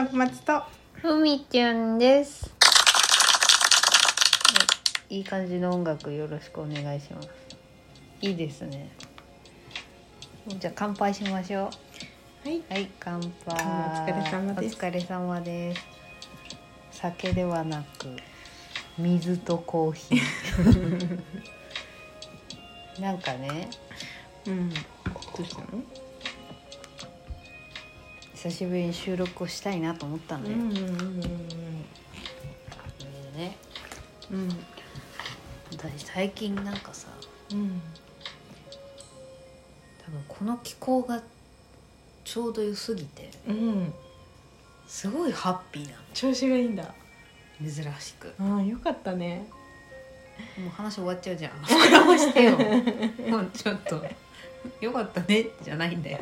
の小松とふみちゃんです。はいいい感じの音楽よろしくお願いします。いいですね。じゃあ乾杯しましょはい、う。はい、乾杯。お疲れ様ですお疲れ様です。酒ではなく水とコーヒー。なんかね、うん、どうしたの？久しぶりに収録をしたいなと思ったんで、うんうんうんね、うん。私最近なんかさ、うん。多分この気候がちょうど良すぎてうん。すごいハッピーな調子がいいんだ。の珍しく。ああよかったね。もう話終わっちゃうじゃん。膨らましてよ。も うちょっと。よかったね。じゃないんだよ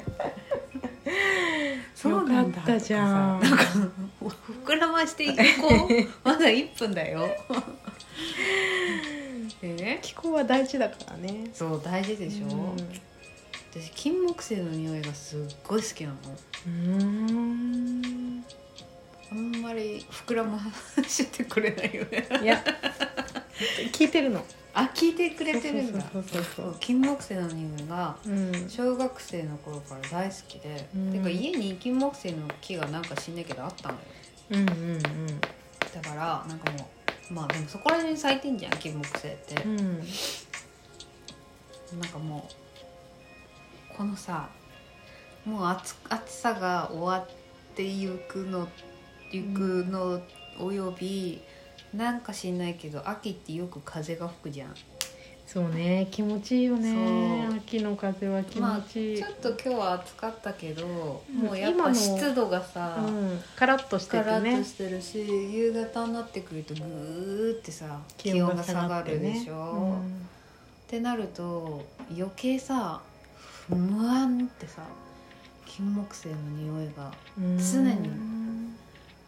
そうだったじゃんなんか膨らましていこう。まだ1分だよ。でね。気候は大事だからね。そう大事でしょ、私金木犀の匂いがすっごい好きなの。うん。うん。あんまり膨らましてくれないよね。いや聞いてるの。あ聞いてくれてるんだ。そうそうそう金木犀の匂いがうん。小学生の頃から大好きで、うん。てか家に金木犀の木がなんか知んないけどあったのよ。うんうんだからなんかもうまあでもそこら辺に咲いてんじゃん金木犀って。う、ん。うんなんかもうこのさもう暑暑さが終わってゆくのゆくのおよびなんか知んないけど秋ってよく風が吹くじゃん。そうね気持ちいいよね。秋の風は気まあ持ちいい、ちょっと今日は暑かったけど、うん。もうやっぱ湿度がさ、うん、カラッとしてカラッてねとしてるし夕方になってくるとグーってさ気気温が下下がるでしょ、ってなると余計さふわんってさ金木犀の匂いがうん常にうん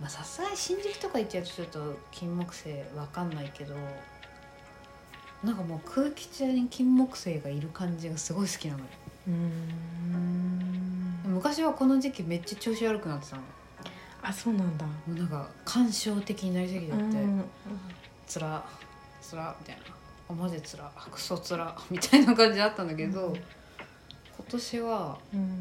まあさすがに新宿とか行っちゃうとちょっと金木犀わかんないけどなんかもう空気中に金木犀がいる感じがすごい好きなのよ。うん。昔はこの時期めっちゃ調子悪くなってたの。あそうなんだ。もうなんか感傷的になりすぎちゃって、うん。つらつらみたいな。あマジつらクソつらみたいな感じだったんだけど、うん。今年はうん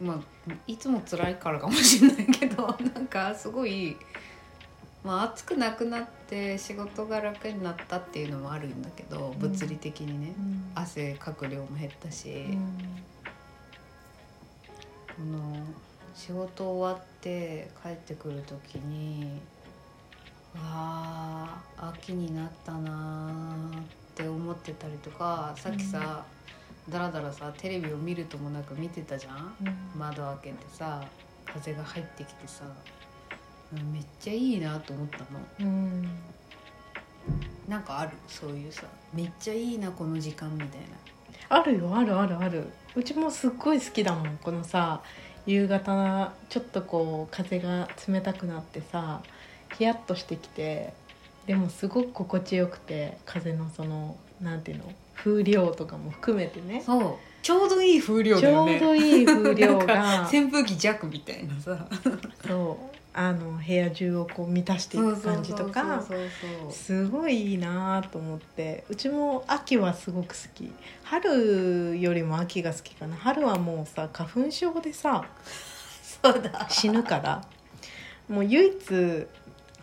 まあいつも辛いからかもしれないけど なんかすごい、まあ、暑くなくなって仕事が楽になったっていうのもあるんだけどうん。物理的にね、うん。汗かく量も減ったし、うん。この仕事終わって帰ってくる時にわあ秋になったなーって思ってたりとかさっきさ、だらだらさテレビを見るともなく見てたじゃん。窓開けてさ風が入ってきてさ。うんめっちゃいいなと思ったの。うん。なんかある？そういうさめっちゃいいなこの時間みたいな。あるよあるあるある。うちもすっごい好きだもんこのさ夕方ちょっとこう風が冷たくなってさヒヤッとしてきてでもすごく心地よくて風のそのなんていうの？風量とかも含めてね。そう。ちょうどいい風量ちょうだよねどいい風量が。か扇風機弱みたいなさ。そう。あの部屋中をこう満たしていく感じとかすごいいいなと思って。うちも秋はすごく好き。春よりも秋が好きかな。春はもうさ花粉症でさ そうだ。死ぬから。もう唯一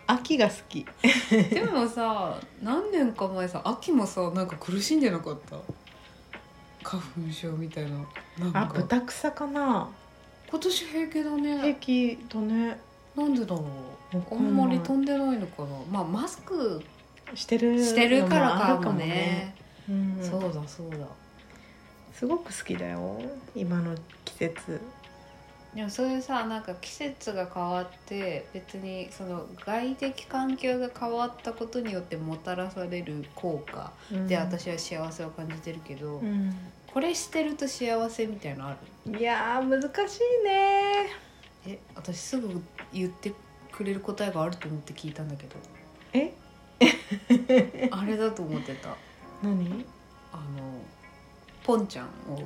秋が好き。でもさ何年か前さ秋もさなんか苦しんでなかった？花粉症みたいななんか。あ豚草かな。今年平気だ平ね気だね。なんでだろう？あんまり飛んでないのかな？まあマスクしてるしてるからかものあるね。うん、そうだそうだ。すごく好きだよ今の季節でもそういうさなんか季節が変わって別にその外的環境が変わったことによってもたらされる効果で私は幸せを感じてるけど、うん。これしてると幸せみたいなのある？いやー難しいね。え私すぐ言ってくれる答えがあると思って聞いたんだけど。え？あれだと思ってた。何？あのポンちゃんを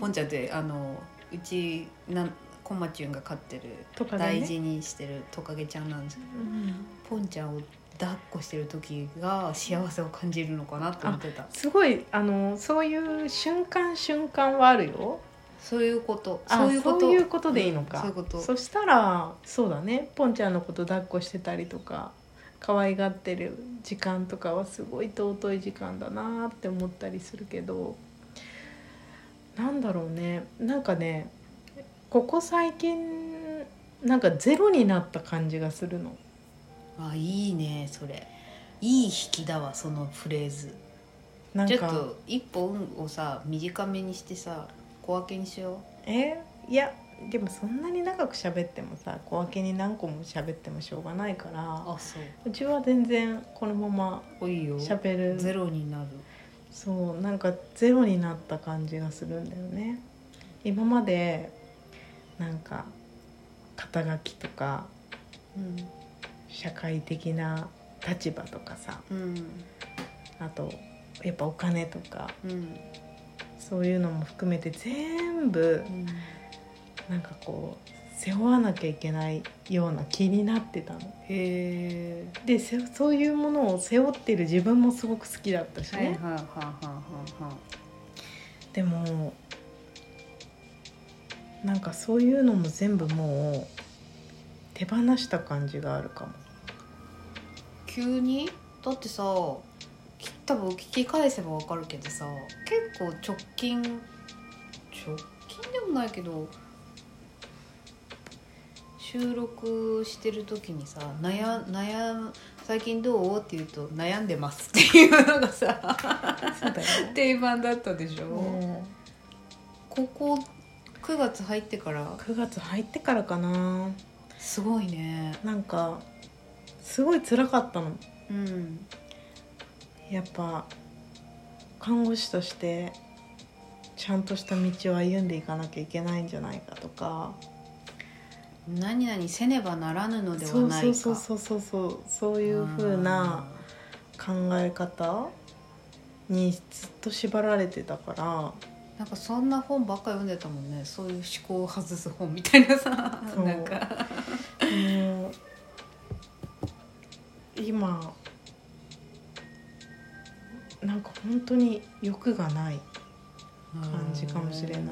ポンちゃんってあのうちなんコマチュンが飼ってるとかでね。大事にしてるトカゲちゃんなんですけどうん。ポンちゃんを抱っこしてる時が幸せを感じるのかなって思ってた。すごいあのそういう瞬間瞬間はあるよ。そういうこと。あそういうこと。そういうことでいいのか、うんそういうこと。そしたらそうだね。ポンちゃんのこと抱っこしてたりとか可愛がってる時間とかはすごい尊い時間だなって思ったりするけどなんだろうね。なんかねここ最近なんかゼロになった感じがするの。あいいねそれ。いい引きだわそのフレーズ。ちょっなんかと一本をさ短めにしてさ小分けにしよえいやでもそんなに長く喋ってもさ小分けに何個も喋ってもしょうがないからうあそう。うちは全然このままおいいよ。喋る。ゼロになる。そうなんかゼロになった感じがするんだよね。今までなんか肩書きとかうん社会的な立場とかさうんあとやっぱお金とかうんそういうのも含めて全部うんなんかこう背負わなきゃいけないような気になってたの。へでせそういうものを背負ってる自分もすごく好きだったしね、でもなんかそういうのも全部もう手放した感じがあるかも。急に？だってさき多分聞き返せばわかるけどさ結構直近直近でもないけど収録してる時にさ悩悩む最近どう？って言うと悩んでますっていうのがさ定番だったでしょ、もここ9月入ってから。う9月入ってからかな。すごいね。なんかすごい辛かったの。うん。やっぱ看護師としてちゃんとした道を歩んでいかなきゃいけないんじゃないかとか。何々せねばならぬのではそうないか。そうそうそうそうそうそういう風な考え方にずっと縛られてたからなんかそんな本ばっか読んでたもんね。そういう思考を外す本みたいなさ。そう。なんか。もう今なんか本当に欲がない感じかもしれない。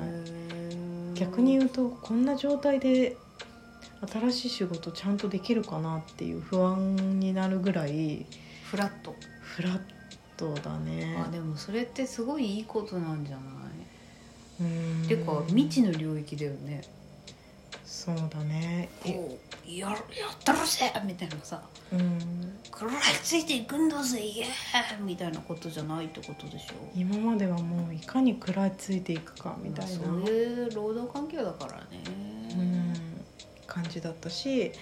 逆に言うとこんな状態で新しい仕事ちゃんとできるかなっていう不安になるぐらいフラット。フラットだね。あでもそれってすごいいいことなんじゃない？うんていうか未知の領域だよね。そうだね。えこうややったらせみたいなさ。うん。食らいついていくんだぜイエーイみたいなことじゃないってことでしょ。今まではもういかに食らいついていくかみたいな、そういう労働環境だからね。うん。感じだったし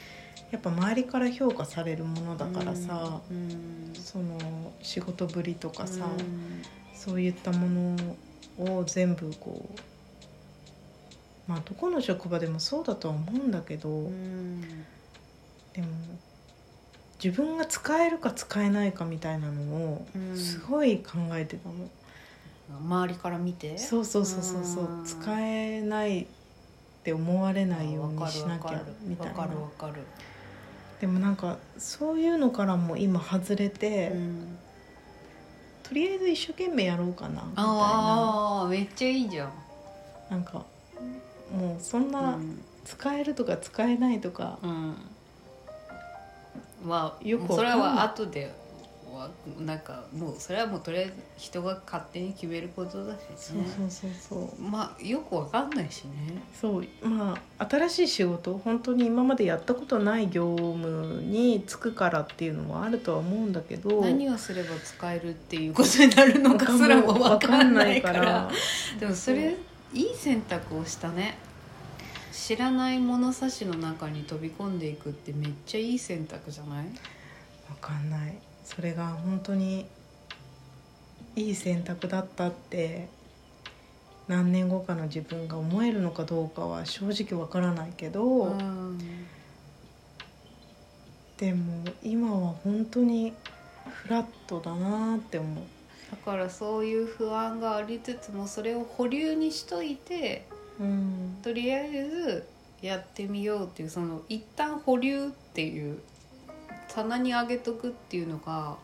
やっぱ周りから評価されるものだからさ、うん。その仕事ぶりとかさ、うん。そういったものを全部こうまあどこの職場でもそうだとは思うんだけど、うんでも自分が使えるか使えないかみたいなのをうんすごい考えてたの、周りから見て？そうそうそうそうそう。うん。使えないって思われないようにしなきゃみたいな。でもなんかそういうのからも今外れて、うんとりあえず一生懸命やろうかなみたいな。ああめっちゃいいじゃん。なんかもうそんな使えるとか使えないとか、うん。まあよくそれは後でわなんかもうそれはもうとりあえず人が勝手に決めることだしね。そうそうそうそう。まあよくわかんないしね。そう。まあ新しい仕事。本当に今までやったことない業務に就くからっていうのもあるとは思うんだけど。何をすれば使えるっていうことになるのかすらもわかんないから。でもそれいい選択をしたね。知らない物差しの中に飛び込んでいくってめっちゃいい選択じゃない？わかんないそれが本当にいい選択だったって何年後かの自分が思えるのかどうかは正直わからないけど、うんでも今は本当にフラットだなって思う。だからそういう不安がありつつもそれを保留にしといてうん。とりあえずやってみようっていうその一旦保留っていう棚に上げとくっていうのが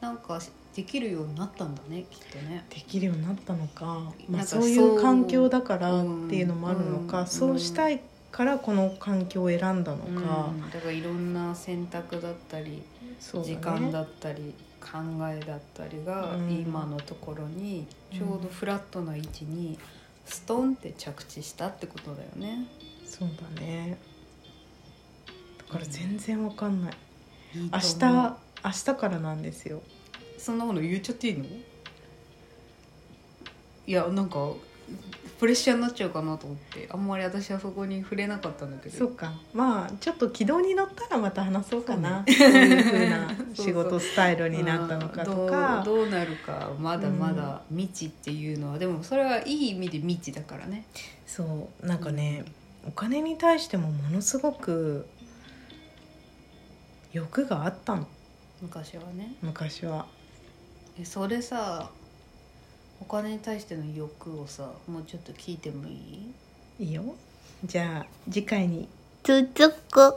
なんかできるようになったんだねきっとね。できるようになったのか、まあ、そういう環境だからっていうのもあるのか、うんそうしたいからこの環境を選んだのうんか、だからいろんな選択だったり、ね。時間だったり考えだったりがうん。今のところにちょうどフラットな位置にストンって着地したってことだよね。そうだね。だから全然わかんない明日明日からなんですよ。そんなもの言っちゃっていいの？いやなんかプレッシャーになっちゃうかなと思って。あんまり私はそこに触れなかったんだけど。そうか。まあちょっと軌道に乗ったらまた話そうかな。そう,、いうふうな 仕事スタイルになったのかとか。どうどうなるかまだまだ未知っていうのは、でもそれはいい意味で未知だからね。そう。なんかね、お金に対してもものすごく欲があったの。昔はね。昔は。えそれさお金に対しての欲をさもうちょっと聞いてもいい？いいよ。じゃあ次回に。続く。